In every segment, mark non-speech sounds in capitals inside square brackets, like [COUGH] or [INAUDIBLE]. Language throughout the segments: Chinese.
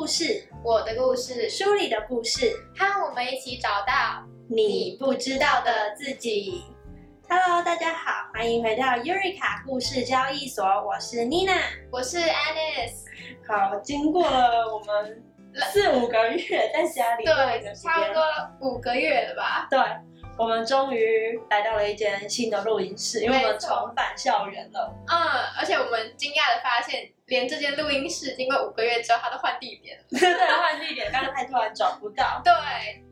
故事、我的故事，书里的故事，和我们一起找到你不知道的自己。Hello，大家好，欢迎回到 Eureka 故事交易所，我是 Nina，我是 Alice。好，经过了我们四五个月在家里对，差不多五个月了吧？对。我们终于来到了一间新的录音室，因为我们重返校园了。嗯，而且我们惊讶的发现，连这间录音室经过五个月之后，它都换地点了。[LAUGHS] 对，换地点，刚才太突然找不到。对，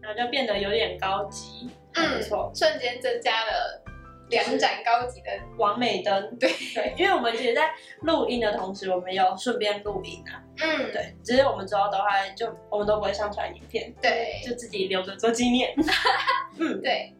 然后就变得有点高级。嗯，没错，瞬间增加了。两盏高级的完美灯，对。对，因为我们其实，在录音的同时，我们有顺便录影啊，嗯，对，只是我们之后都会就我们都不会上传影片，对，就自己留着做纪念，[LAUGHS] 嗯，对，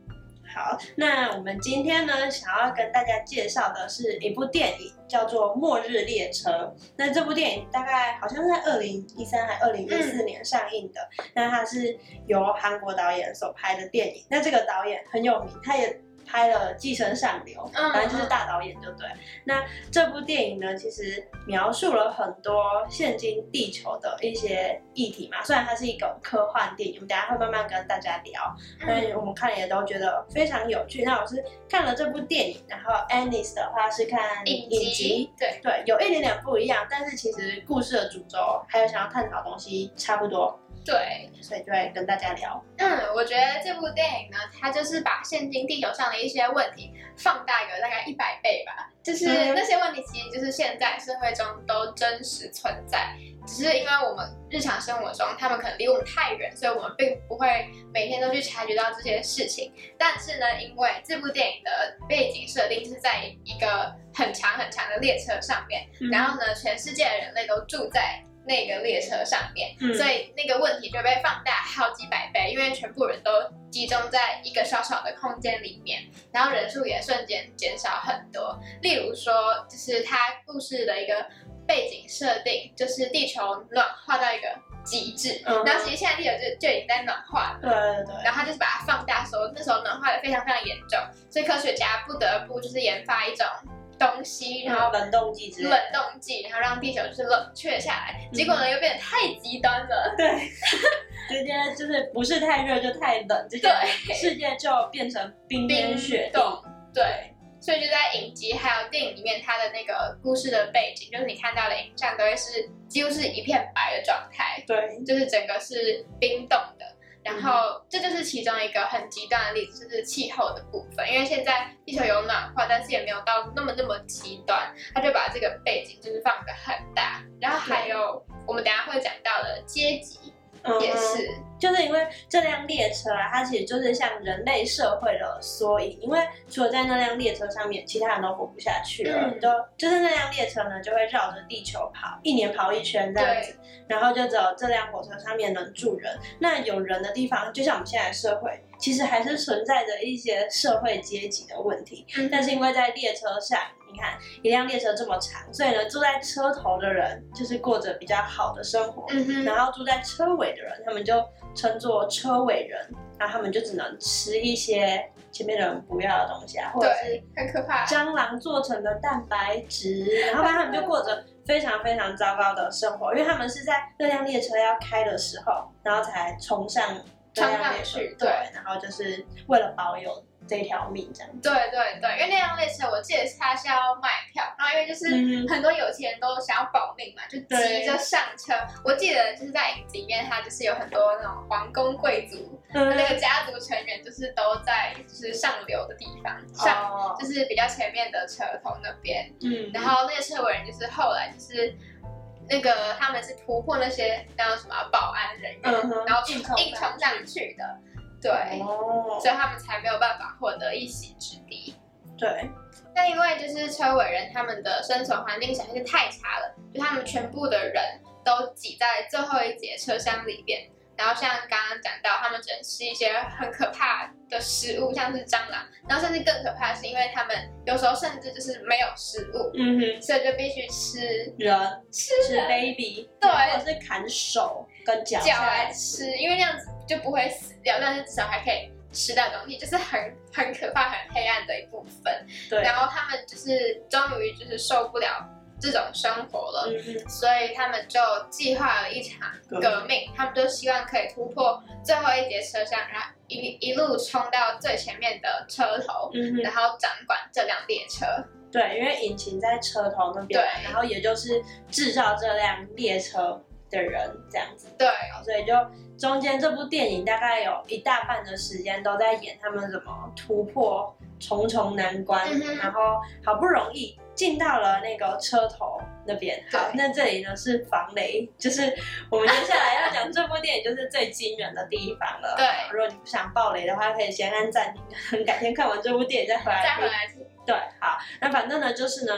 好，那我们今天呢，想要跟大家介绍的是一部电影，叫做《末日列车》。那这部电影大概好像是在二零一三还二零一四年上映的，那它是由韩国导演所拍的电影。那这个导演很有名，他也。拍了《寄生上流》，反正就是大导演就对。那这部电影呢，其实描述了很多现今地球的一些议题嘛。虽然它是一个科幻电影，我们等下会慢慢跟大家聊。但我们看了也都觉得非常有趣。那我是看了这部电影，然后 Anis 的话是看影集，对对，有一点点不一样，但是其实故事的主轴还有想要探讨的东西差不多。对，所以就会跟大家聊。嗯，我觉得这部电影呢，它就是把现今地球上的一些问题放大个大概一百倍吧。就是那些问题，其实就是现在社会中都真实存在，只是因为我们日常生活中他们可能离我们太远，所以我们并不会每天都去察觉到这些事情。但是呢，因为这部电影的背景设定是在一个很长很长的列车上面，然后呢，全世界的人类都住在。那个列车上面，所以那个问题就被放大好几百倍，因为全部人都集中在一个小小的空间里面，然后人数也瞬间减少很多。例如说，就是他故事的一个背景设定，就是地球暖化到一个极致，然后其实现在地球就就已经在暖化了，对对对。然后他就是把它放大，说那时候暖化的非常非常严重，所以科学家不得不就是研发一种。东西，然后冷冻剂，冷冻剂，然后让地球就是冷却下来。结果呢，又变得太极端了。对，[LAUGHS] 直接就是不是太热就太冷，世界就变成冰天雪地。对，所以就在影集还有电影里面，它的那个故事的背景，就是你看到的影像都会是几乎是一片白的状态。对，就是整个是冰冻的。然后这就是其中一个很极端的例子，就是气候的部分。因为现在地球有暖化，但是也没有到那么那么极端，他就把这个背景就是放得很大。然后还有我们等下会讲到的阶级。也是，就是因为这辆列车啊，它其实就是像人类社会的缩影。因为除了在那辆列车上面，其他人都活不下去了。都就是那辆列车呢，就会绕着地球跑，一年跑一圈这样子。然后就只有这辆火车上面能住人。那有人的地方，就像我们现在社会，其实还是存在着一些社会阶级的问题。但是因为在列车上。你看，一辆列车这么长，所以呢，坐在车头的人就是过着比较好的生活，然后坐在车尾的人，他们就称作车尾人，然后他们就只能吃一些前面的人不要的东西啊，或者是很可怕蟑螂做成的蛋白质，然后他们就过着非常非常糟糕的生活，因为他们是在那辆列车要开的时候，然后才冲上冲上去，对，然后就是为了保有。这条命这样，对对对，因为那辆列车我记得是他是要卖票，然后因为就是很多有钱人都想要保命嘛，就急着上车。我记得就是在影集里面，他就是有很多那种皇宫贵族那个家族成员，就是都在就是上流的地方，上就是比较前面的车头那边。嗯，然后那个车尾人就是后来就是那个他们是突破那些叫什么保安人员，然后硬硬冲上去的。对，所以他们才没有办法获得一席之地。对，那因为就是车尾人他们的生存环境实在是太差了，就他们全部的人都挤在最后一节车厢里边，然后像刚刚讲到，他们只能吃一些很可怕的食物，像是蟑螂，然后甚至更可怕是因为他们有时候甚至就是没有食物，嗯哼，所以就必须吃人，吃吃 baby，对，或者是砍手跟脚脚来吃，因为那样子。就不会死掉，但是至少还可以吃到东西，就是很很可怕、很黑暗的一部分。对。然后他们就是终于就是受不了这种生活了，嗯所以他们就计划了一场革命，他们就希望可以突破最后一节车厢，然后一一路冲到最前面的车头，嗯然后掌管这辆列车。对，因为引擎在车头那边，对。然后也就是制造这辆列车的人这样子，对，所以就中间这部电影大概有一大半的时间都在演他们怎么突破重重难关，嗯然后好不容易进到了那个车头那边。好，那这里呢是防雷，就是我们接下来要讲这部电影就是最惊人的地方了。对如果你不想爆雷的话，可以先按暂停，改天看完这部电影再回来听再回。来听。对，好，那反正呢，就是呢，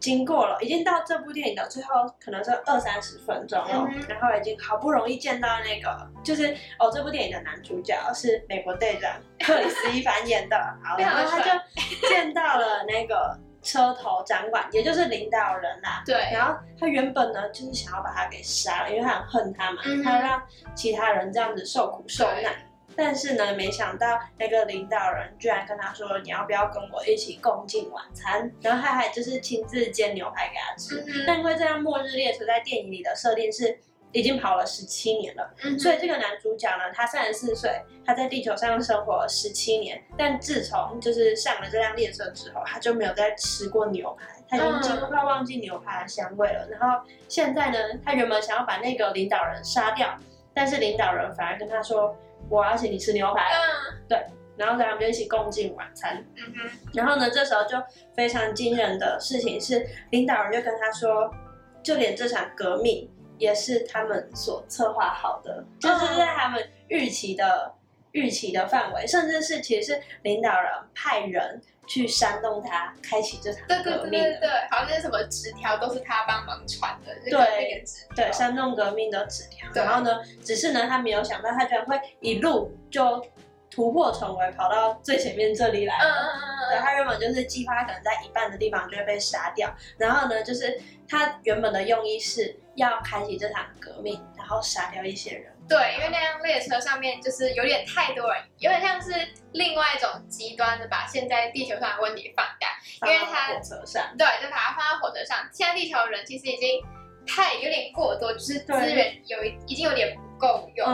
经过了，已经到这部电影的最后，可能是二三十分钟了，嗯然后已经好不容易见到那个，就是哦，这部电影的男主角是美国队长克里斯·伊凡演的，好，[LAUGHS] 然后他就见到了那个车头掌管，也就是领导人啦、对，然后他原本呢，就是想要把他给杀了，因为他很恨他嘛，他让其他人这样子受苦受难。但是呢，没想到那个领导人居然跟他说：“你要不要跟我一起共进晚餐？”然后他还就是亲自煎牛排给他吃。嗯但因为这辆末日列车在电影里的设定是已经跑了十七年了，嗯所以这个男主角呢，他三十四岁，他在地球上生活了十七年，但自从就是上了这辆列车之后，他就没有再吃过牛排，他已经几乎快忘记牛排的香味了。然后现在呢，他原本想要把那个领导人杀掉，但是领导人反而跟他说：“我要请你吃牛排。嗯”对然后他们就一起共进晚餐。嗯哼，然后呢，这时候就非常惊人的事情是，领导人就跟他说，就连这场革命也是他们所策划好的，就是在他们预期的预期的范围，甚至是其实是领导人派人去煽动他开启这场对对革命的，对对对，好像那什么纸条都是他帮忙传的，对纸条对，煽动革命的纸条。对然后呢，只是呢，他没有想到他居然会一路就突破重围，跑到最前面这里来了。嗯嗯嗯对嗯他原本就是计划可能在一半的地方就会被杀掉，然后呢，就是他原本的用意是要开启这场革命，然后杀掉一些人。对，因为那辆列车上面就是有点太多人，有点像是另外一种极端的把现在地球上的问题放大，因为他放到火车上，对，就把它放在火车上。现在地球人其实已经太有点过多，就是资源有一已经有点不够用，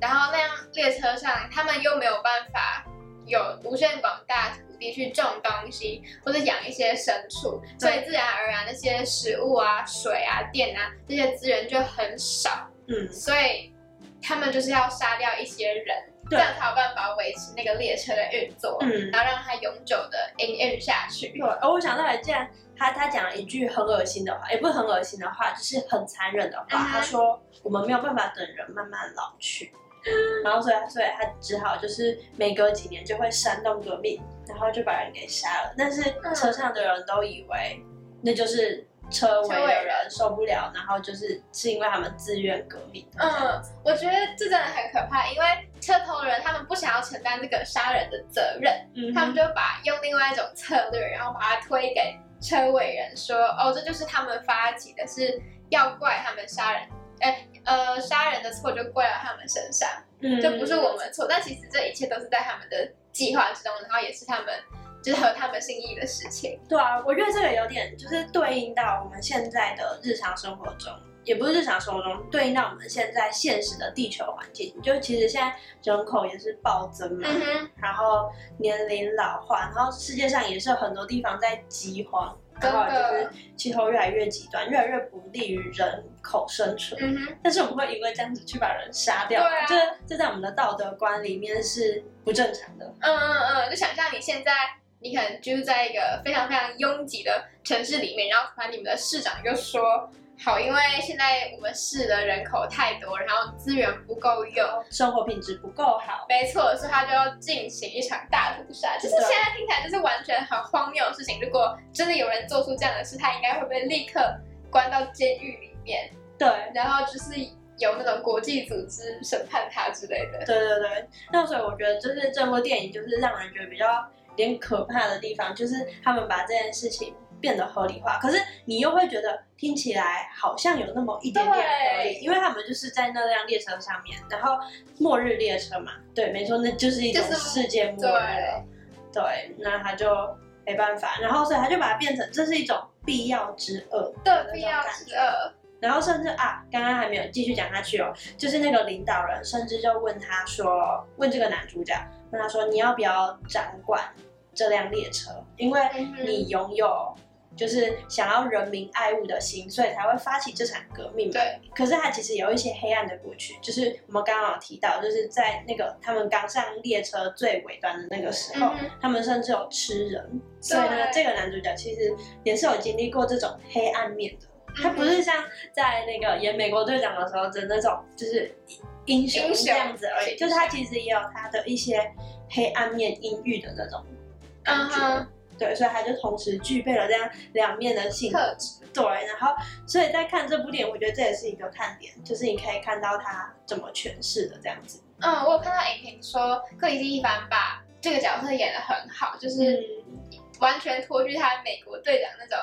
然后那辆列车上他们又没有办法有无限广大土地去种东西或者养一些牲畜，所以自然而然那些食物啊、水啊、电啊这些资源就很少，嗯，所以他们就是要杀掉一些人，这样才有办法维持那个列车的运作，嗯然后让它永久的营运下去。对。而我想到了，既然他他讲了一句很恶心的话，也不是很恶心的话，就是很残忍的话。嗯他说我们没有办法等人慢慢老去。然后所以所以他只好就是每隔几年就会煽动革命，然后就把人给杀了。但是嗯车上的人都以为那就是车尾的人受不了，然后就是是因为他们自愿革命。嗯，我觉得这真的很可怕，因为车头人他们不想要承担这个杀人的责任，嗯，他们就把用另外一种策略，然后把它推给车尾人说，哦，这就是他们发起的，是要怪他们杀人，哎，呃，杀人的错就怪到他们身上，嗯这不是我们错，但其实这一切都是在他们的计划之中，然后也是他们就是合他们心意的事情。对啊，我觉得这个有点就是对应到我们现在的日常生活中，也不是日常生活中，对应到我们现在现实的地球环境。就其实现在人口也是暴增嘛，然后年龄老化，然后世界上也是有很多地方在饥荒，真然后就是气候越来越极端，越来越不利于人口生存。嗯哼，但是我们会因为这样子去把人杀掉，对啊这这在我们的道德观里面是不正常的。嗯嗯嗯，就想象你现在。你可能就是在一个非常非常拥挤的城市里面，然后突然你们的市长就说：“好，因为现在我们市的人口太多，然后资源不够用，生活品质不够好，没错，所以他就要进行一场大屠杀。就是现在听起来就是完全很荒谬的事情。如果真的有人做出这样的事，他应该会被立刻关到监狱里面，对。然后就是有那种国际组织审判他之类的。对对对，那所以我觉得就是这部电影就是让人觉得比较有点可怕的地方，就是他们把这件事情变得合理化，可是你又会觉得听起来好像有那么一点点合理，因为他们就是在那辆列车上面，然后末日列车嘛，对，没错，那就是一种世界末日了。对，那他就没办法，然后所以他就把它变成这是一种必要之恶，对，必要之恶。然后甚至啊，刚刚还没有继续讲下去哦，就是那个领导人甚至就问他说，问这个男主角，问他说你要不要掌管这辆列车，因为你拥有。就是想要人民爱物的心，所以才会发起这场革命。对，可是他其实有一些黑暗的过去，就是我们刚刚有提到，就是在那个他们刚上列车最尾端的那个时候，他们甚至有吃人。所以呢，这个男主角其实也是有经历过这种黑暗面的。他不是像在那个演美国队长的时候的那种，就是英雄这样子而已。就是他其实也有他的一些黑暗面、阴郁的那种感觉。对，所以他就同时具备了这样两面的性特质。对，然后所以在看这部电影，我觉得这也是一个看点，就是你可以看到他怎么诠释的这样子。嗯，我有看到影评说克里斯蒂凡把这个角色演得很好，就是完全脱去他美国队长那种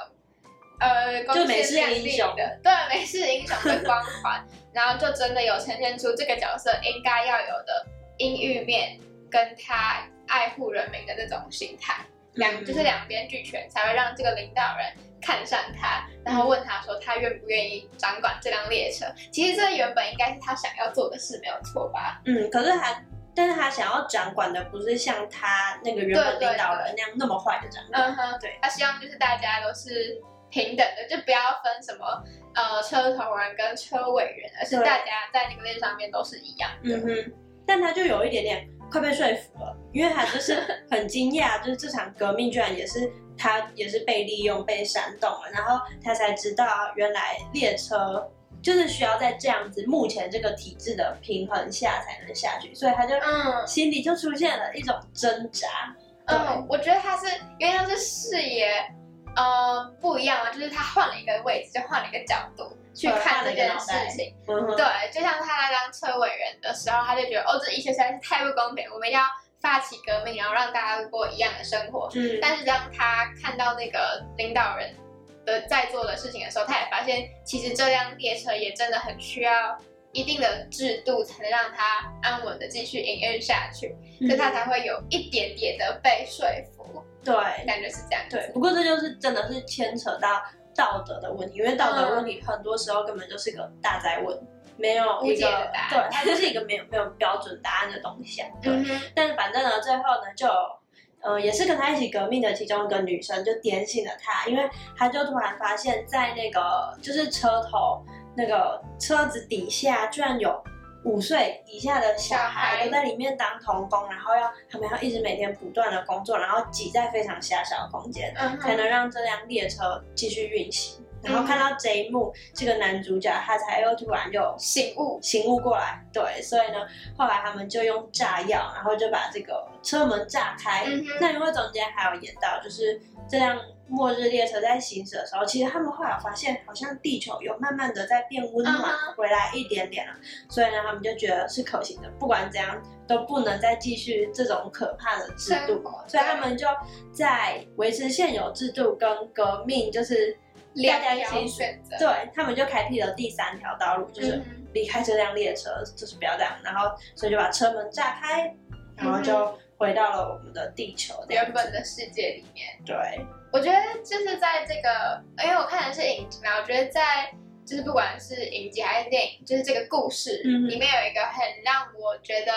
呃光鲜亮丽的对美式英雄的光环，[LAUGHS] 然后就真的有呈现出这个角色应该要有的阴郁面，跟他爱护人民的那种心态。两就是两边俱全，才会让这个领导人看上他，然后问他说他愿不愿意掌管这辆列车。其实这原本应该是他想要做的事，没有错吧？嗯，可是他，但是他想要掌管的不是像他那个原本领导人那样那么坏的掌管。嗯哼，对，他希望就是大家都是平等的，就不要分什么呃车头人跟车尾人，而是大家在那个列车上面都是一样的。嗯哼，但他就有一点点。快被说服了，因为他就是很惊讶，[LAUGHS] 就是这场革命居然也是他也是被利用、被煽动了，然后他才知道原来列车就是需要在这样子目前这个体制的平衡下才能下去，所以他就嗯心里就出现了一种挣扎。嗯，我觉得他是因为他是视野呃不一样啊，就是他换了一个位置，就换了一个角度。去看这件事情，对，就像他当车尾人的时候，他就觉得哦，这一切实在是太不公平，我们要发起革命，然后让大家过一样的生活。嗯，但是当他看到那个领导人的在做的事情的时候，他也发现其实这辆列车也真的很需要一定的制度，才能让他安稳的继续营运下去，所以他才会有一点点的被说服。对，感觉是这样。对，不过这就是真的是牵扯到。道德的问题，因为道德问题很多时候根本就是个大灾问，没有一个对，它就是一个没有没有标准答案的东西。对，但是反正呢，最后呢，就呃也是跟他一起革命的其中一个女生就点醒了他，因为他就突然发现，在那个就是车头那个车子底下居然有。五岁以下的小孩都在里面当童工，然后要他们要一直每天不断的工作，然后挤在非常狭小的空间，才能让这辆列车继续运行。然后看到这一幕，这个男主角他才又突然就醒悟醒悟过来。对，所以呢，后来他们就用炸药，然后就把这个车门炸开。那因为中间还有演到，就是这辆。末日列车在行驶的时候，其实他们后来发现，好像地球有慢慢的在变温暖回来一点点了，所以呢，他们就觉得是可行的。不管怎样，都不能再继续这种可怕的制度，所以他们就在维持现有制度跟革命，就是大家一起选择。对他们就开辟了第三条道路，就是离开这辆列车，就是不要这样。然后，所以就把车门炸开，然后就回到了我们的地球原本的世界里面。对。我觉得就是在这个，因为我看的是影集嘛，我觉得在就是不管是影集还是电影，就是这个故事里面有一个很让我觉得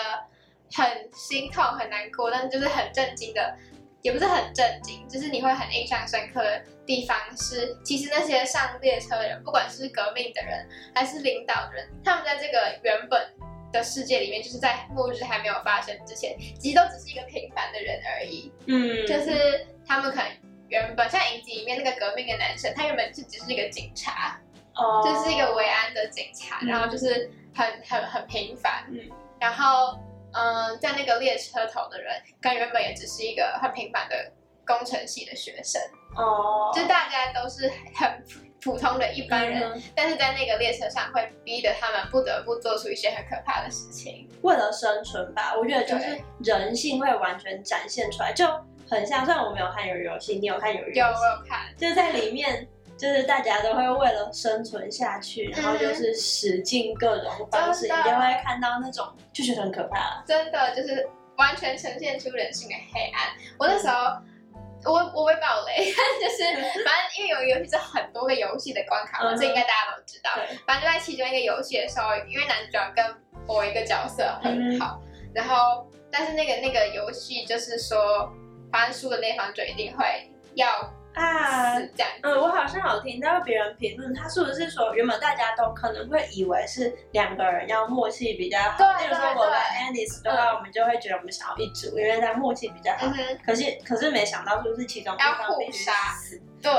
很心痛、很难过，但是就是很震惊的，也不是很震惊，就是你会很印象深刻的地方是，其实那些上列车的人，不管是革命的人还是领导人，他们在这个原本的世界里面，就是在末日还没有发生之前，其实都只是一个平凡的人而已。嗯，就是他们可能。原本像影集里面那个革命的男生，他原本是只是一个警察，哦，就是一个维安的警察，然后就是很很很平凡，嗯，然后嗯，在那个列车头的人，跟原本也只是一个很平凡的工程系的学生，哦，就大家都是很普通的一般人，但是在那个列车上会逼得他们不得不做出一些很可怕的事情，为了生存吧，我觉得就是人性会完全展现出来，就。很像，虽然我没有看有游戏，你有看有游戏？有，我有看。就是在里面，就是大家都会为了生存下去，然后就是使尽各种方式，你就会看到那种就觉得很可怕。真的，就是完全呈现出人性的黑暗。我那时候，我我没办 [LAUGHS] 就是反正因为有一个游戏是很多个游戏的关卡嘛，这应该大家都知道。反正就在其中一个游戏的时候，因为男主角跟某一个角色很好，然后但是那个那个游戏就是说，反正输的那方就一定会要啊，这样。嗯，我好像有听到别人评论，他是不是说原本大家都可能会以为是两个人要默契比较好，对例如说我跟对 Alice 的话，我们就会觉得我们想要一组，因为他默契比较好可是可是没想到，就是其中一方必须杀死。对，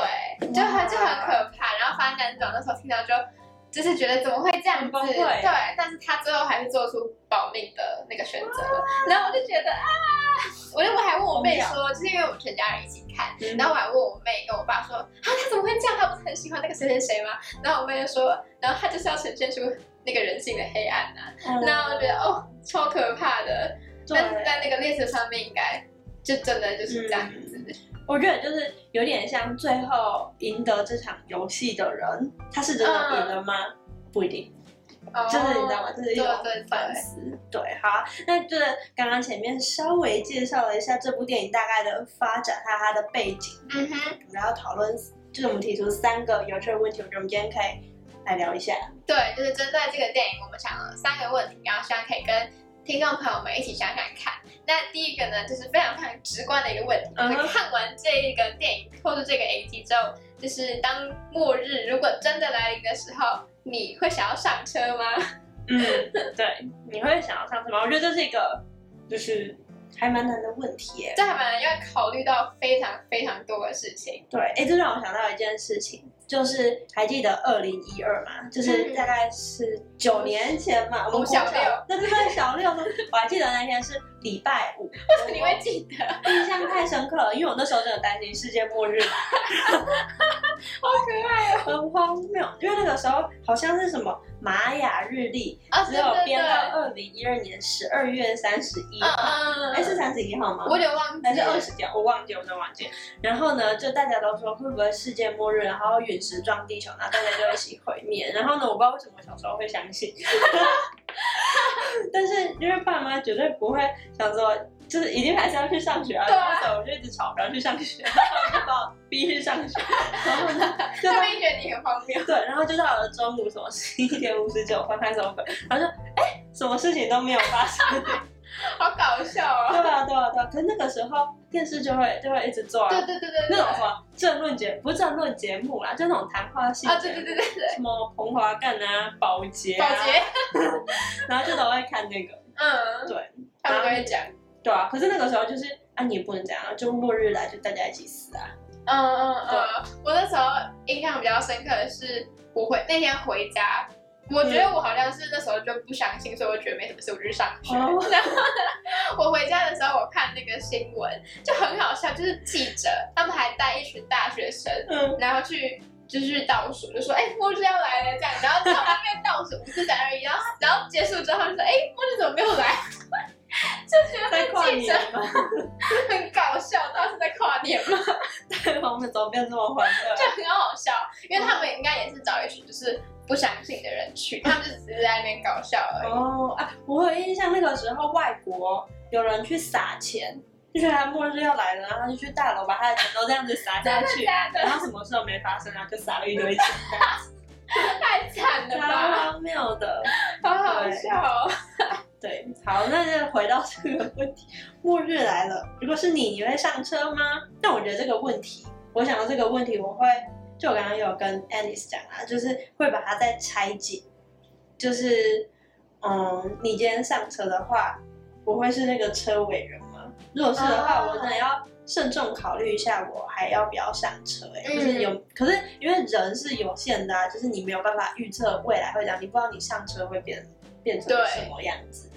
就很就很可怕。然后反正男主角那时候听到就。就是觉得怎么会这样子？对，但是他最后还是做出保命的那个选择。然后我就觉得啊，我就我还问我妹说，就是因为我们全家人一起看，嗯然后我还问我妹跟我爸说，啊，他怎么会这样？他不是很喜欢那个谁谁谁吗？然后我妹就说，然后他就是要呈现出那个人性的黑暗呐、嗯然后我觉得哦，超可怕的。但是在那个列车上面，应该就真的就是这样子。我觉得就是有点像最后赢得这场游戏的人，他是真的赢了吗？不一定，哦就是你知道吗？这是一种对反思。对，好，那就是刚刚前面稍微介绍了一下这部电影大概的发展，还有它的背景，嗯哼，然后讨论，就是我们提出三个有趣的问题，我觉得我们今天可以来聊一下。对，就是针对这个电影，我们想了三个问题，然后希望可以跟听众朋友们一起想想看。那第一个呢，就是非常非常直观的一个问题，嗯哼就是看完这一个电影或者这个 A T 之后，就是当末日如果真的来临的时候，你会想要上车吗？嗯，对，你会想要上车吗？我觉得这是一个就是还蛮难的问题耶。这还蛮要考虑到非常非常多的事情。对，哎，这让我想到一件事情，就是还记得二零一二嘛，就是嗯。大概是九年前嘛，我们小六。对对对，小六，我还记得那天是礼拜五，[LAUGHS] 你会记得？印象太深刻了，因为我那时候真的担心世界末日来，[LAUGHS] 好可爱哦！很荒谬，因为那个时候好像是什么玛雅日历，啊，只有编到二零一二年十二月三十一嗯号，嗯哎，是三十一号吗？我有点忘记还是，二十条，我忘记，我真的忘记。然后呢，就大家都说会不会世界末日，然后陨石撞地球，然后大家就一起毁灭。然后呢，我不知道为什么我小时候会相信，[LAUGHS] 但是因为爸妈绝对不会想说，就是已经还是要去上学啊。对啊那时候我就一直吵不要去上学，[LAUGHS] 然后就把我逼去上学。然后呢，就到他们觉得你很荒谬。对，然后就到了中午什么十一点五十九分开始分，然后就哎，什么事情都没有发生。[LAUGHS] 好搞笑哦！对啊，对啊，对啊。可是那个时候电视就会就会一直做啊。对对对对对，那种什么政论节，不是政论节目啦，就那种谈话性啊，对对对对对，什么彭华干啊、保洁啊，保洁，[LAUGHS] 然后就都会看那个，嗯，对他们都会讲，对啊。可是那个时候就是啊，你也不能这样啊，就末日来就大家一起死啊。嗯嗯嗯。我那时候印象比较深刻的是，我回那天回家。我觉得我好像是那时候就不相信，所以我觉得没什么事，我就去上学。哦 [LAUGHS] 然后呢，我回家的时候，我看那个新闻就很好笑，就是记者他们还带一群大学生，嗯，然后去就是倒数，就说哎末日要来了这样，然后在那边倒数五四三二一，然后然后结束之后就说哎末日怎么没有来？[LAUGHS] [LAUGHS] 就觉得在跨年吗？[LAUGHS] 很搞笑，当时在跨年嘛，[LAUGHS] 对，我们怎么变这么欢乐？就很好笑，因为他们应该也是找一群就是不相信的人去，他们就只是在那边搞笑而已。哦啊，我有印象，那个时候外国有人去撒钱，就觉得他末日要来了，然后他就去大楼把他的钱都这样子撒下去，然后什么事都没发生，然后就撒了一堆钱，太惨了超吧，荒谬的。好好笑哦。对，好，那就回到这个问题，末日来了，如果是你，你会上车吗？但我觉得这个问题，我想到这个问题，我会，就我刚刚有跟 Alice 讲啊，就是会把它再拆解，就是，嗯，你今天上车的话，我会是那个车尾人吗？如果是的话，哦我真的要慎重考虑一下，我还要不要上车、欸？哎、嗯就是有，可是因为人是有限的啊，就是你没有办法预测未来会怎样，你不知道你上车会变变成什么样子。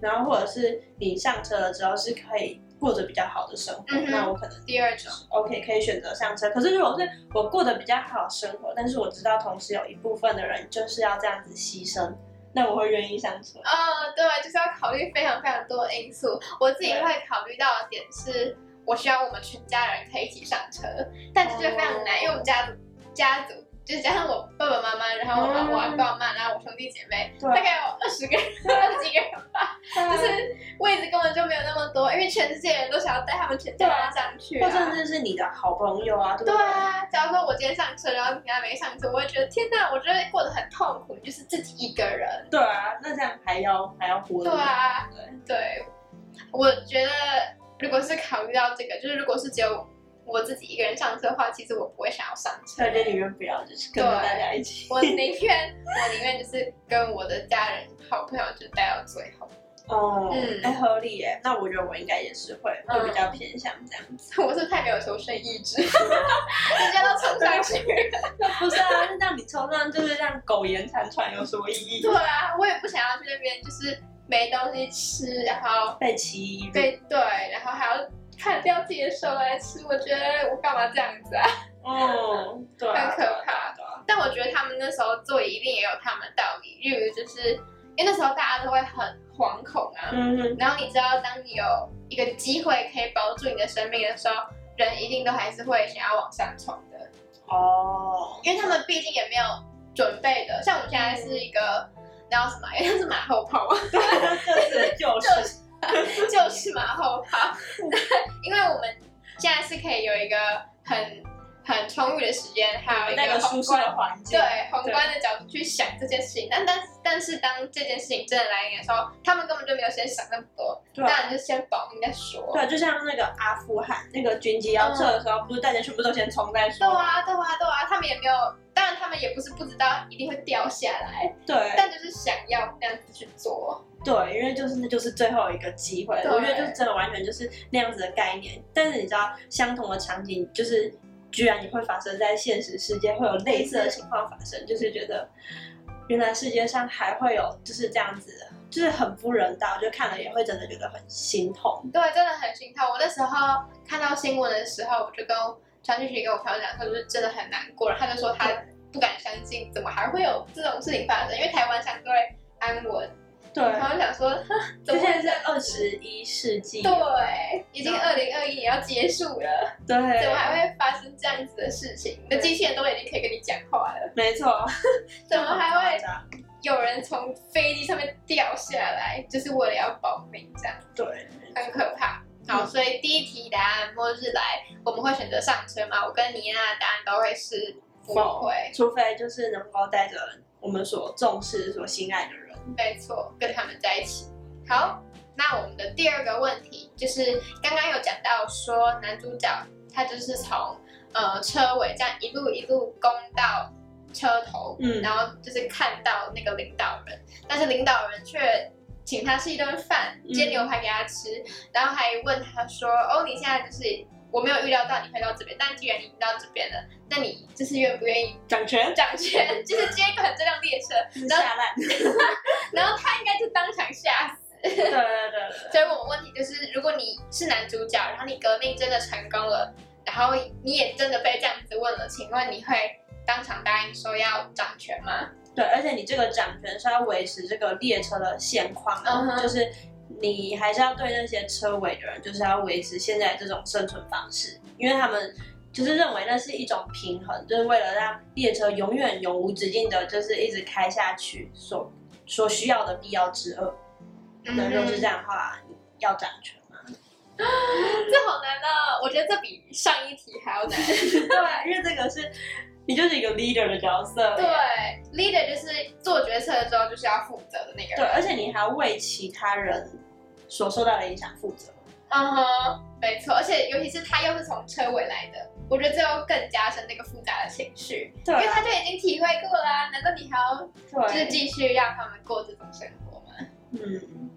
然后或者是你上车了之后是可以过着比较好的生活，嗯那我可能第二种，OK 可以选择上车。可是如果是我过得比较好的生活，但是我知道同时有一部分的人就是要这样子牺牲，那我会愿意上车。呃，对，就是要考虑非常非常多的因素。我自己会考虑到的点是，我希望我们全家人可以一起上车，但这就非常难，因为我们家族家族就是加上我爸爸妈妈，然后我我阿爸妈，然后我兄弟姐妹，大概有二十个人，二十几个人吧，[LAUGHS] 就是位置根本就没有那么多，因为全世界人都想要带他们全家上去、或啊。甚至是你的好朋友啊，对不对？对啊，假如说我今天上车，然后你还没上车，我会觉得天哪，我觉得过得很痛苦，就是自己一个人。对啊，那这样还要还要活对。啊，对，对，我觉得如果是考虑到这个，就是如果是只有我自己一个人上车的话，其实我不会想要上车所。以就宁愿不要，就是跟着大家一起。我宁愿我宁愿就是跟我的家人、好朋友就待到最后。哦，嗯哎，合理耶。那我觉得我应该也是会，会比较偏向这样子。[LAUGHS] 我是太没有求生意志，人家都冲上去。不是啊，是让你冲上，就是让苟延残喘有什么意义？对啊，我也不想要去那边，就是没东西吃，然后被欺被对，然后还要看掉自己的手来吃，我觉得我干嘛这样子啊？哦，对啊，[LAUGHS] 很可怕。但我觉得他们那时候做一定也有他们的道理，例如就是因为那时候大家都会很惶恐啊，嗯哼，然后你知道，当你有一个机会可以保住你的生命的时候，人一定都还是会想要往上冲的，哦，因为他们毕竟也没有准备的。像我们现在是一个，你知道什么？因为它是马后炮，就是就是，[LAUGHS] [LAUGHS] 就是马后炮。[LAUGHS] 因为我们现在是可以有一个很很充裕的时间，还有一那个舒适宏观的环境，对宏观的角度去想这件事情，但但但是当这件事情真的来临的时候，他们根本就没有先想那么多，当然就先保命再说。对，就像那个阿富汗那个军机要撤的时候，不是大家全部都先冲再对说？啊，对啊，对啊，他们也没有，当然他们也不是不知道一定会掉下来，对但就是想要那样子去做。对，因为就是那就是最后一个机会，对我觉得就是真的完全就是那样子的概念。但是你知道，相同的场景就是居然也会发生在现实世界，会有类似的情况发生，就是觉得原来世界上还会有就是这样子的，就是很不人道，就看了也会真的觉得很心痛。对，真的很心痛。我那时候看到新闻的时候，我就跟传讯息跟我朋友讲说，就是真的很难过。然后他就说他不敢相信，怎么还会有这种事情发生？因为台湾相对安稳。对，然后就想说，[LAUGHS] 这现在是？二十一世纪，对，已经二零二一年要结束了，对，怎么还会发生这样子的事情？你的机器人都已经可以跟你讲话了，没错，[LAUGHS] 怎么还会？有人从飞机上面掉下来，就是为了要保命，这样。对，很可怕。好，所以第一题答案末日来，我们会选择上车吗？我跟妮娜的答案都会是不会，除非就是能够带着我们所重视、所心爱的人。没错，跟他们在一起。好，那我们的第二个问题就是刚刚有讲到说男主角他就是从呃车尾这样一路一路攻到车头，嗯然后就是看到那个领导人，但是领导人却请他吃一顿饭，嗯煎牛排给他吃，然后还问他说：“哦，你现在就是我没有预料到你会到这边，但既然你已经到这边了，那你就是愿不愿意掌权，掌权，[LAUGHS] 就是接管这辆列车？”然后下烂。[LAUGHS] 然后他应该就当场吓死。对对对对所以我们问题就是，如果你是男主角，然后你革命真的成功了，然后你也真的被这样子问了，请问你会当场答应说要掌权吗？对，而且你这个掌权是要维持这个列车的现况嗯哼哦，就是你还是要对那些车尾的人，就是要维持现在这种生存方式，因为他们就是认为那是一种平衡，就是为了让列车永远永无止境的，就是一直开下去所所需要的必要之恶。如果是这样的话，你要掌权吗？[GASPS] 这好难啊，我觉得这比上一题还要难。[LAUGHS] 对，因为这个是你就是一个 leader 的角色，对，leader 就是做决策的时候就是要负责的那个人对，而且你还要为其他人所受到的影响负责。嗯哼，没错，而且尤其是他又是从车尾来的，我觉得这又更加深那个复杂的情绪，对因为他就已经体会过了、啊，难道你还要就是，继续让他们过这种生活吗？嗯，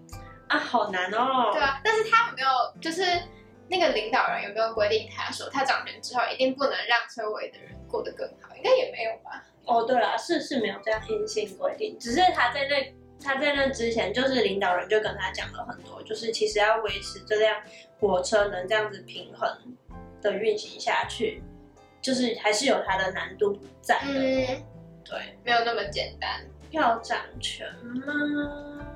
啊，好难哦。对啊，但是他有没有就是那个领导人有没有规定他说他掌权之后一定不能让车尾的人过得更好？应该也没有吧？哦，对了，是是没有这样硬性规定，只是他在那他在那之前，就是领导人就跟他讲了很多，就是其实要维持这辆火车能这样子平衡的运行下去，就是还是有它的难度在的。嗯，对，没有那么简单。要掌权吗？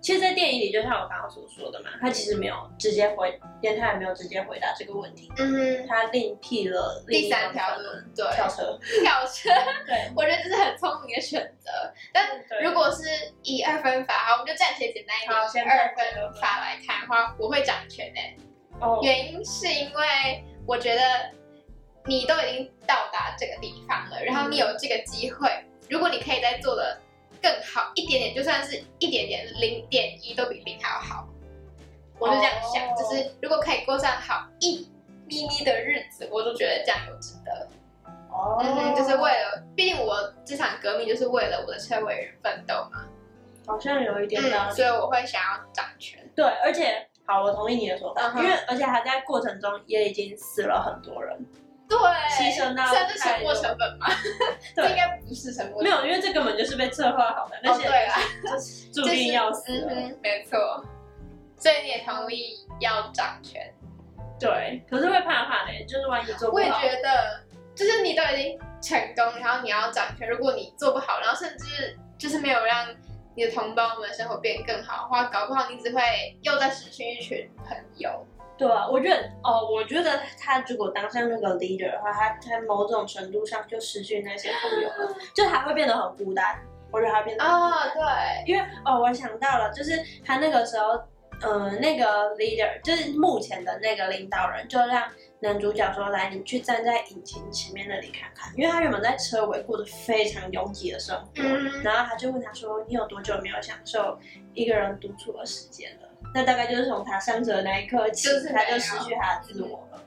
其实，在电影里，就像我刚刚所说的嘛，他其实没有直接回，连他也没有直接回答这个问题，嗯哼，他另辟了另第三条路，对，[LAUGHS] 跳车。跳车，对，我觉得这是很聪明的选择。但如果是以二分法，好，我们就暂且简单一点，好先二分法来看的话，我会掌权诶、哦，原因是因为我觉得你都已经到达这个地方了，然后你有这个机会，如果你可以再做的更好一点点，就算是一点点，零点一都比零还要好。我就这样想，哦就是如果可以过上好一咪咪的日子，我就觉得这样有值得。哦嗯，就是为了，毕竟我这场革命就是为了我的车尾人奋斗嘛。好像有一点道嗯，所以我会想要掌权。对，而且好，我同意你的说法，因为而且还在过程中也已经死了很多人，对，牺牲到算是沉没成本吗？对 [LAUGHS] 这应该不是沉没成本。没有，因为这根本就是被策划好的，那哦，些对啦，就是注定要死嗯哼，没错。所以你也同意要掌权？对，可是会怕怕的，就是万一做不好我也好，觉得，就是你都已经成功，然后你要掌权，如果你做不好，然后甚至就是没有让你的同胞们生活变得更好的话，搞不好你只会又再失去一群朋友。对啊，我觉得哦，我觉得他如果当上那个 leader 的话，他在某种程度上就失去那些朋友了，就他会变得很孤单。我觉得他变得啊哦，对，因为哦，我想到了，就是他那个时候，嗯、那个 leader 就是目前的那个领导人，就让男主角说：“来，你去站在引擎前面那里看看。”因为他原本在车尾过着非常拥挤的生活，嗯然后他就问他说：“你有多久没有享受一个人独处的时间了？”那大概就是从他上车的那一刻起，就是他就失去他的自我了。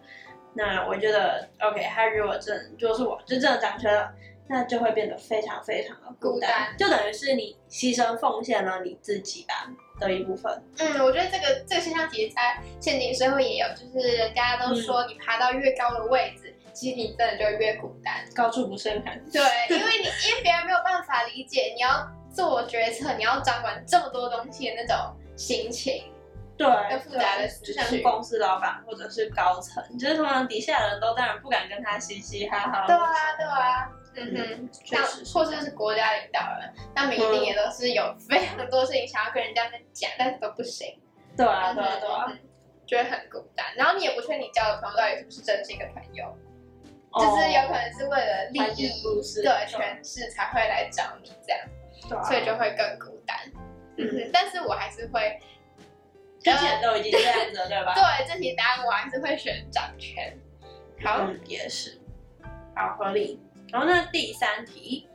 那我觉得，OK，他如果真就是我就真的掌权了，那就会变得非常非常的孤孤单就等于是你牺牲奉献了你自己吧的一部分。嗯，我觉得这个这个现象其实在现今社会也有，就是大家都说你爬到越高的位置，其实你真的就越孤单。高处不胜寒。对，因为你因为别人没有办法理解你要做决策，你要掌管这么多东西的那种心情。对，更复杂的就绪像公司老板或者是高层，就是通常底下的人都当然不敢跟他嘻嘻哈哈。对啊，对啊，嗯哼，像或者是国家领导人，他们一定也都是有非常多事情想要跟人家们讲，但是都不行。对啊，对啊，对啊。嗯，觉得很孤单，然后你也不确定你交的朋友到底是不是真心的朋友，就是有可能是为了利益对权势才会来找你这样，所以就会更孤单。但是我还是会，之前都已经这样子了，对吧？[LAUGHS] 对这题答案我还是会选掌权。好，嗯，也是，好合理。然后那第三题，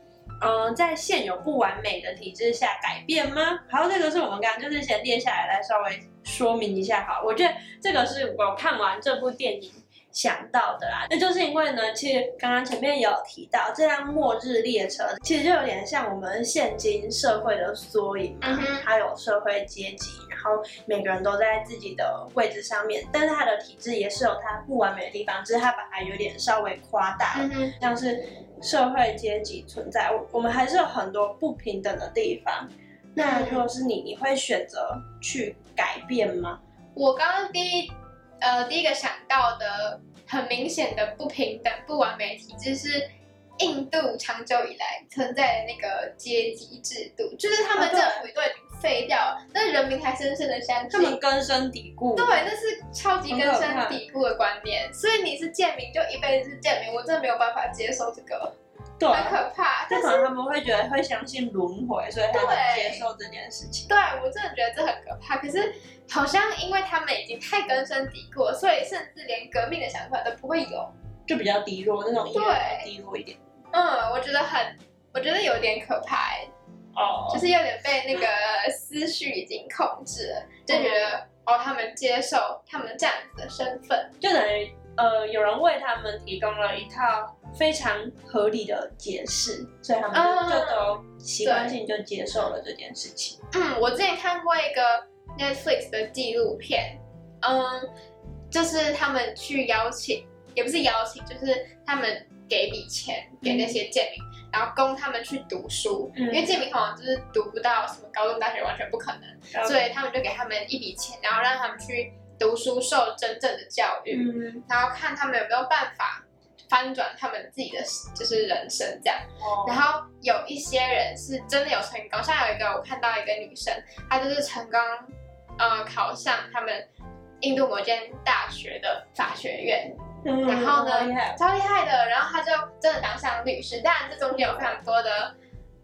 嗯、在现有不完美的体制下改变吗？好，这个是我们刚刚就是先列下来，来稍微说明一下。好，我觉得这个是我看完这部电影想到的啦。那就是因为呢，其实刚刚前面有提到，这辆末日列车其实就有点像我们现今社会的缩影嘛嗯，它有社会阶级，然后每个人都在自己的位置上面，但是它的体制也是有它不完美的地方，只是它把它有点稍微夸大了。嗯，像是社会阶级存在，我我们还是有很多不平等的地方。那如果是你，你会选择去改变吗？我刚刚第一呃第一个想到的很明显的不平等、不完美体制是印度长久以来存在的那个阶级制度，就是他们政府都已经废掉了，但人民还深深的相他们信。根深蒂固。对，那是超级根深蒂固的观念，所以你是贱民就一辈子是贱民，我真的没有办法接受这个，对，很可怕。但可能他们会觉得会相信轮回，所以他能对接受这件事情。对我真的觉得这很可怕。可是好像因为他们已经太根深蒂固，所以甚至连革命的想法都不会有。就比较低落，那种对低落一点。嗯，我觉得很，我觉得有点可怕、欸，哦就是有点被那个思绪已经控制了，就觉得、哦，他们接受他们这样子的身份，就等于呃，有人为他们提供了一套非常合理的解释，所以他们就、都习惯性就接受了这件事情。嗯，我之前看过一个 Netflix 的纪录片，嗯，就是他们去邀请，也不是邀请，就是他们给笔钱给那些贱民，然后供他们去读书，嗯。因为建民好像就是读不到什么高中、大学，完全不可能，所以他们就给他们一笔钱，然后让他们去读书，受真正的教育，嗯，然后看他们有没有办法翻转他们自己的就是人生这样。然后有一些人是真的有成功，像有一个我看到一个女生，她就是成功呃考上他们印度某间大学的法学院，然后呢超厉害的，然后她就真的当上律师。当然这中间有非常多的。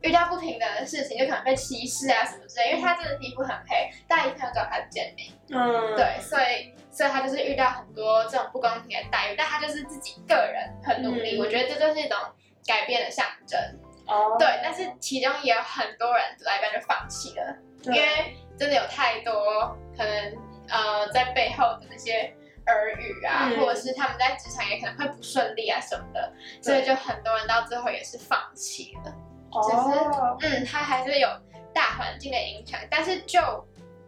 遇到不平等的事情，就可能被歧视啊什么之类，因为他真的皮肤很黑，大家一看就知道他是贱民。嗯，对，所以所以他就是遇到很多这种不公平的待遇，但他就是自己个人很努力，我觉得这就是一种改变的象征。哦，对，但是其中也有很多人来半就放弃了，因为真的有太多可能呃在背后的那些耳语啊，或者是他们在职场也可能会不顺利啊什么的，所以就很多人到最后也是放弃了。只是，嗯，它还是有大环境的影响。但是就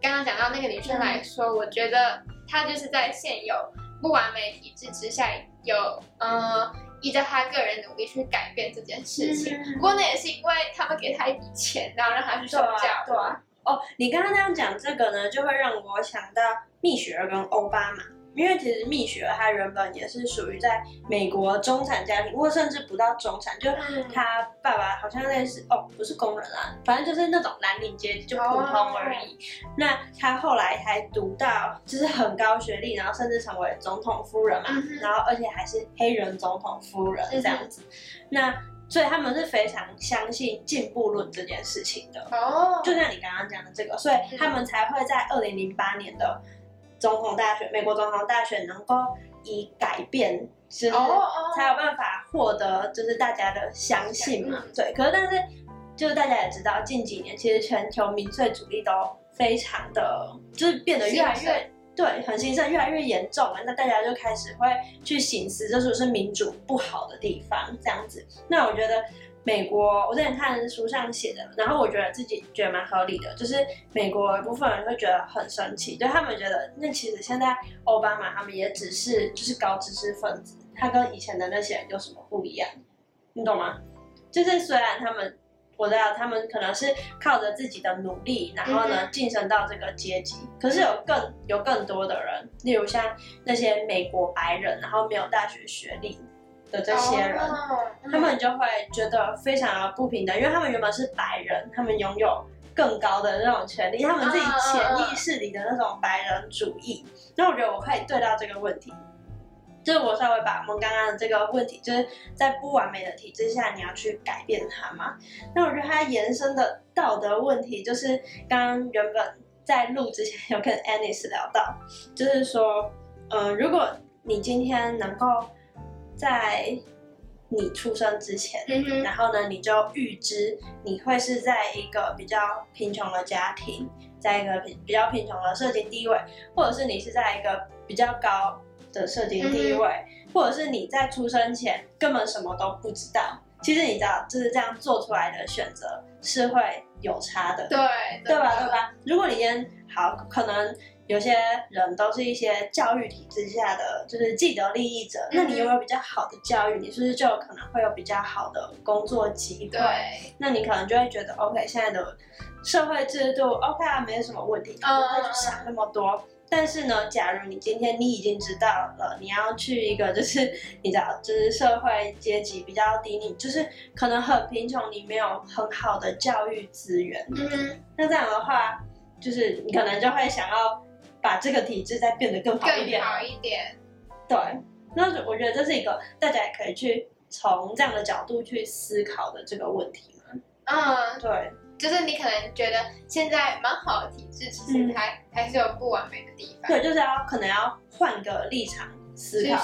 刚刚讲到那个女生来说，我觉得她就是在现有不完美体制之下，有呃依照她个人努力去改变这件事情。不过那也是因为他们给她一笔钱，然后让她去受教。对啊。哦，你刚刚那样讲这个呢，就会让我想到蜜雪儿跟奥巴马。因为其实蜜雪儿她原本也是属于在美国中产家庭，或甚至不到中产，就她爸爸好像类似哦，不是工人啦，反正就是那种蓝领阶级，就普通而已。那她后来还读到就是很高学历，然后甚至成为总统夫人嘛，然后而且还是黑人总统夫人这样子。那所以他们是非常相信进步论这件事情的哦，就像你刚刚讲的这个，所以他们才会在二零零八年的。总统大选，美国总统大选能够以改变，就是才有办法获得，就是大家的相信嘛。对，可是但是，就是大家也知道，近几年其实全球民粹主义都非常的，就是变得越来越对，很兴盛，越来越严重了。那大家就开始会去醒思，这是是民主不好的地方，这样子。那我觉得。美国，我之前看书上写的，然后我觉得自己觉得蛮合理的，就是美国一部分人会觉得很生气，就他们觉得那其实现在奥巴马他们也只是就是高知识分子，他跟以前的那些人有什么不一样？你懂吗？就是虽然他们我知道他们可能是靠着自己的努力，然后呢晋升到这个阶级，可是有更有更多的人，例如像那些美国白人，然后没有大学学历。的这些人，他们就会觉得非常的不平等，因为他们原本是白人，他们拥有更高的那种权利，他们自己潜意识里的那种白人主义。那我觉得我可以对到这个问题，就是我稍微把我们刚刚的这个问题，就是在不完美的体制下，你要去改变它嘛。那我觉得它延伸的道德问题，就是刚刚原本在录之前有跟 Anis 聊到，就是说，嗯，如果你今天能够在你出生之前，然后呢，你就预知你会是在一个比较贫穷的家庭，在一个比比较贫穷的社经地位，或者是你是在一个比较高的社经地位，或者是你在出生前根本什么都不知道。其实你知道，就是这样做出来的选择是会有差的，对对吧？对吧？如果你先好，可能。有些人都是一些教育体制下的，就是既得利益者。那你拥有比较好的教育，你是不是就可能会有比较好的工作机会？对，那你可能就会觉得，OK，现在的社会制度 OK 啊，没什么问题，不会去想那么多。但是呢，假如你今天你已经知道了，你要去一个就是 [LAUGHS] 你知道，就是社会阶级比较低，你就是可能很贫穷，你没有很好的教育资源。嗯，那这样的话，就是你可能就会想要。把这个体制再变得更好一点，更好一点。对，那我觉得这是一个大家也可以去从这样的角度去思考的这个问题嘛。嗯，对，就是你可能觉得现在蛮好的体制，其实还还是有不完美的地方。对，就是要可能要换个立场。思考，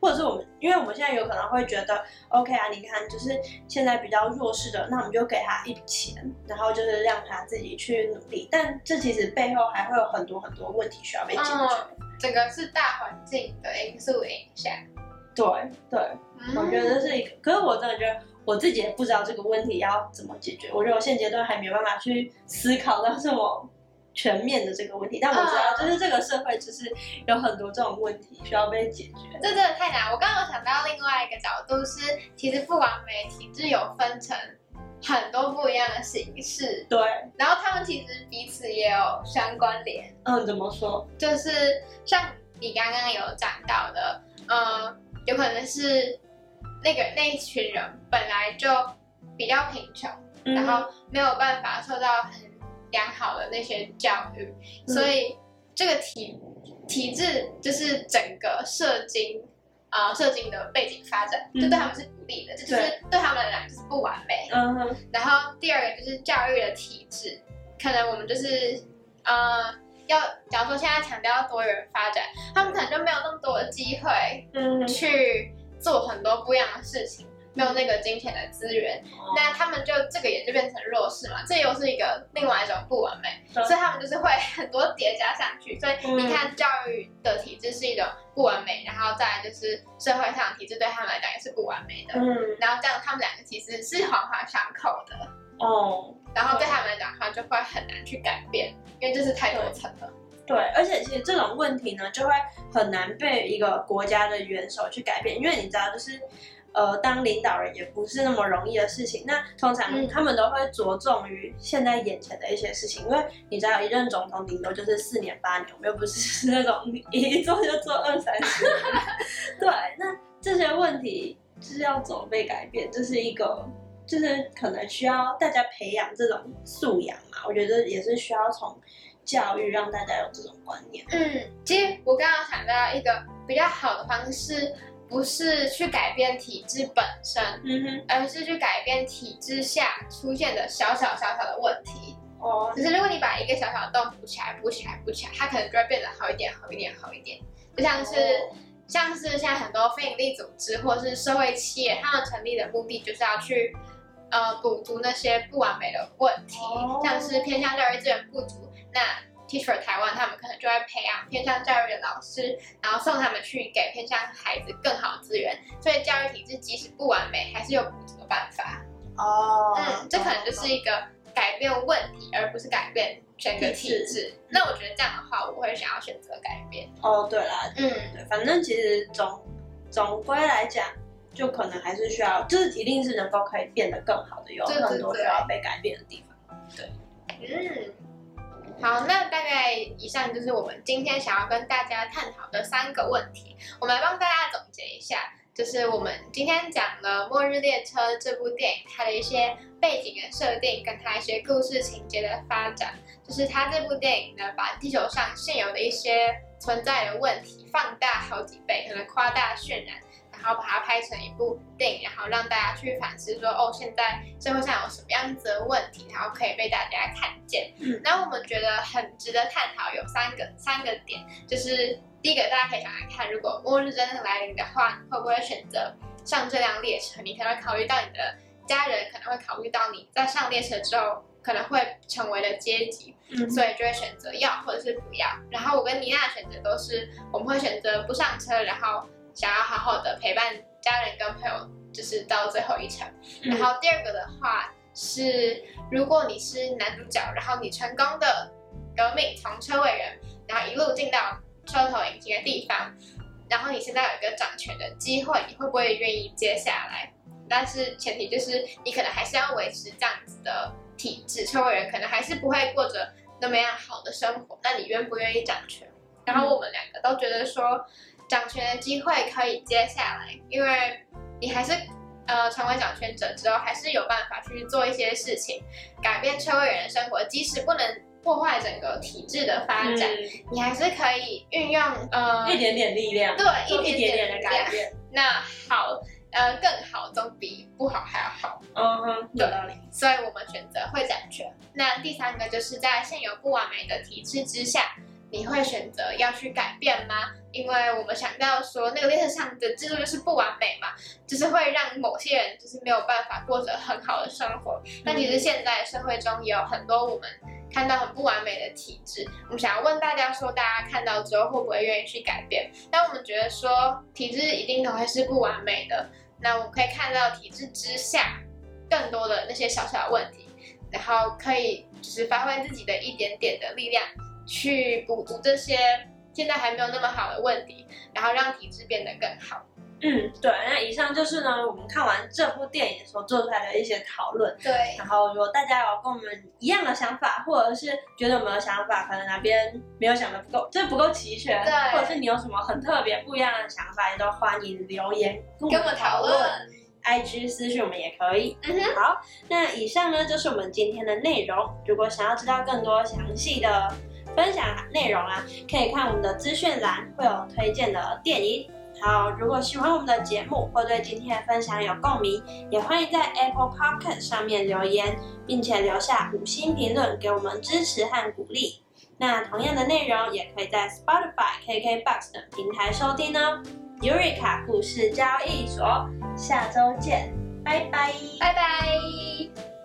或者是我们，因为我们现在有可能会觉得，OK 啊，你看，就是现在比较弱势的，那我们就给他一笔钱，然后就是让他自己去努力。但这其实背后还会有很多很多问题需要被解决。整个是大环境的因素影响。对对，我觉得这是一个。可是我真的觉得我自己也不知道这个问题要怎么解决。我觉得我现阶段还没有办法去思考到这么。全面的这个问题，但我知道，就是这个社会就是有很多这种问题需要被解决。这真的太难。我刚刚有想到另外一个角度是，其实不完美体质有分成很多不一样的形式。对。然后他们其实彼此也有相关联。嗯，怎么说？就是像你刚刚有讲到的，嗯，有可能是那个那一群人本来就比较贫穷，嗯。然后没有办法受到很良好的那些教育，嗯。所以这个体体制就是整个社经啊、呃社经的背景发展，嗯。这对他们是不利的，这就是对。他们来讲就是不完美。嗯哼，然后第二个就是教育的体制，可能我们就是呃要，假如说现在强调多元发展，他们可能就没有那么多的机会嗯，去做很多不一样的事情，没有那个金钱的资源，那他们就这个也就变成弱势嘛，这又是一个另外一种不完美，对所以他们就是会很多叠加上去，所以你看教育的体制是一种不完美，然后再来就是社会上的体制对他们来讲也是不完美的，嗯，然后这样他们两个其实是环环相扣的。哦，然后对他们来讲的话，就会很难去改变，因为这是太多层了。对，而且其实这种问题呢，就会很难被一个国家的元首去改变，因为你知道，就是呃，当领导人也不是那么容易的事情。那通常嗯他们都会着重于现在眼前的一些事情，因为你知道，一任总统顶多就是四年八年，我们又不是 [LAUGHS] 那种一做就做二三十年。[LAUGHS] 对，那这些问题是要怎么被改变？这是一个。就是可能需要大家培养这种素养嘛，我觉得也是需要从教育让大家有这种观念。嗯，其实我刚刚想到一个比较好的方式，不是去改变体制本身，嗯哼，而是去改变体制下出现的小小小小的问题。哦，只是如果你把一个小小的洞补起来、补起来、补起来，它可能就会变得好一点、好一点、好一点。就像是、哦像是现在很多非营利组织或是社会企业，他们成立的目的就是要去呃补足那些不完美的问题，哦像是偏向教育资源不足，那 Teacher 台湾他们可能就会培养偏向教育的老师，然后送他们去给偏向孩子更好的资源。所以教育体制即使不完美，还是有补足的办法。哦，嗯，这可能就是一个改变问题，而不是改变整个体体制。那我觉得这样的话，我会想要选择改变。哦，对啦，嗯，对，反正其实总总归来讲，就可能还是需要，就是一定是能够可以变得更好的，有很多需要被改变的地方。对嗯，好，那大概以上就是我们今天想要跟大家探讨的三个问题。我们来帮大家总结一下，就是我们今天讲了《末日列车》这部电影，它的一些背景的设定，跟它一些故事情节的发展。就是它这部电影呢，把地球上现有的一些存在的问题放大好几倍，可能夸大渲染。然后把它拍成一部电影，然后让大家去反思说，哦，现在社会上有什么样子的问题，然后可以被大家看见。嗯然后我们觉得很值得探讨有三个三个点，就是第一个，大家可以想来看，如果末日真的来临的话，你会不会选择上这辆列车？你可能会考虑到你的家人，可能会考虑到你在上列车之后可能会成为的阶级，嗯所以就会选择要或者是不要。然后我跟妮娜的选择都是，我们会选择不上车，然后想要好好的陪伴家人跟朋友，就是到最后一程。嗯然后第二个的话是，如果你是男主角，然后你成功的革命从车尾人，然后一路进到车头引擎的地方，然后你现在有一个掌权的机会，你会不会愿意接下来？但是前提就是你可能还是要维持这样子的体制，车尾人可能还是不会过着那么样好的生活，那你愿不愿意掌权？然后我们两个都觉得说，掌权的机会可以接下来，因为你还是呃成为掌权者之后，还是有办法去做一些事情，改变车位人的生活，即使不能破坏整个体制的发展，你还是可以运用呃嗯一点点力量，对一一点点的点点的改变。那好呃更好，总比不好还要好。嗯哼，有道理。所以我们选择会掌权。那第三个就是在现有不完美的体制之下，你会选择要去改变吗？因为我们想到说，那个列车上的制度就是不完美嘛，就是会让某些人就是没有办法过着很好的生活。那其实现在社会中也有很多我们看到很不完美的体制，我们想要问大家说，大家看到之后会不会愿意去改变？但我们觉得说，体制一定都会是不完美的。那我们可以看到体制之下更多的那些小小的问题，然后可以就是发挥自己的一点点的力量，去补足这些现在还没有那么好的问题，然后让体质变得更好。嗯，对。那以上就是呢，我们看完这部电影所做出来的一些讨论。对，然后，如果大家有跟我们一样的想法，或者是觉得我们的想法可能哪边没有想的不够，就是不够齐全，对或者是你有什么很特别不一样的想法，也都欢迎留言跟跟我们讨论。IG 私讯我们也可以。嗯哼，好，那以上呢就是我们今天的内容。如果想要知道更多详细的分享内容啊，可以看我们的资讯栏，会有推荐的电影。好，如果喜欢我们的节目或对今天的分享有共鸣，也欢迎在 Apple Podcast 上面留言，并且留下五星评论给我们支持和鼓励。那同样的内容也可以在 Spotify、KKBox 等平台收听哦。Eureka 故事交易所，下周见，拜拜，拜拜。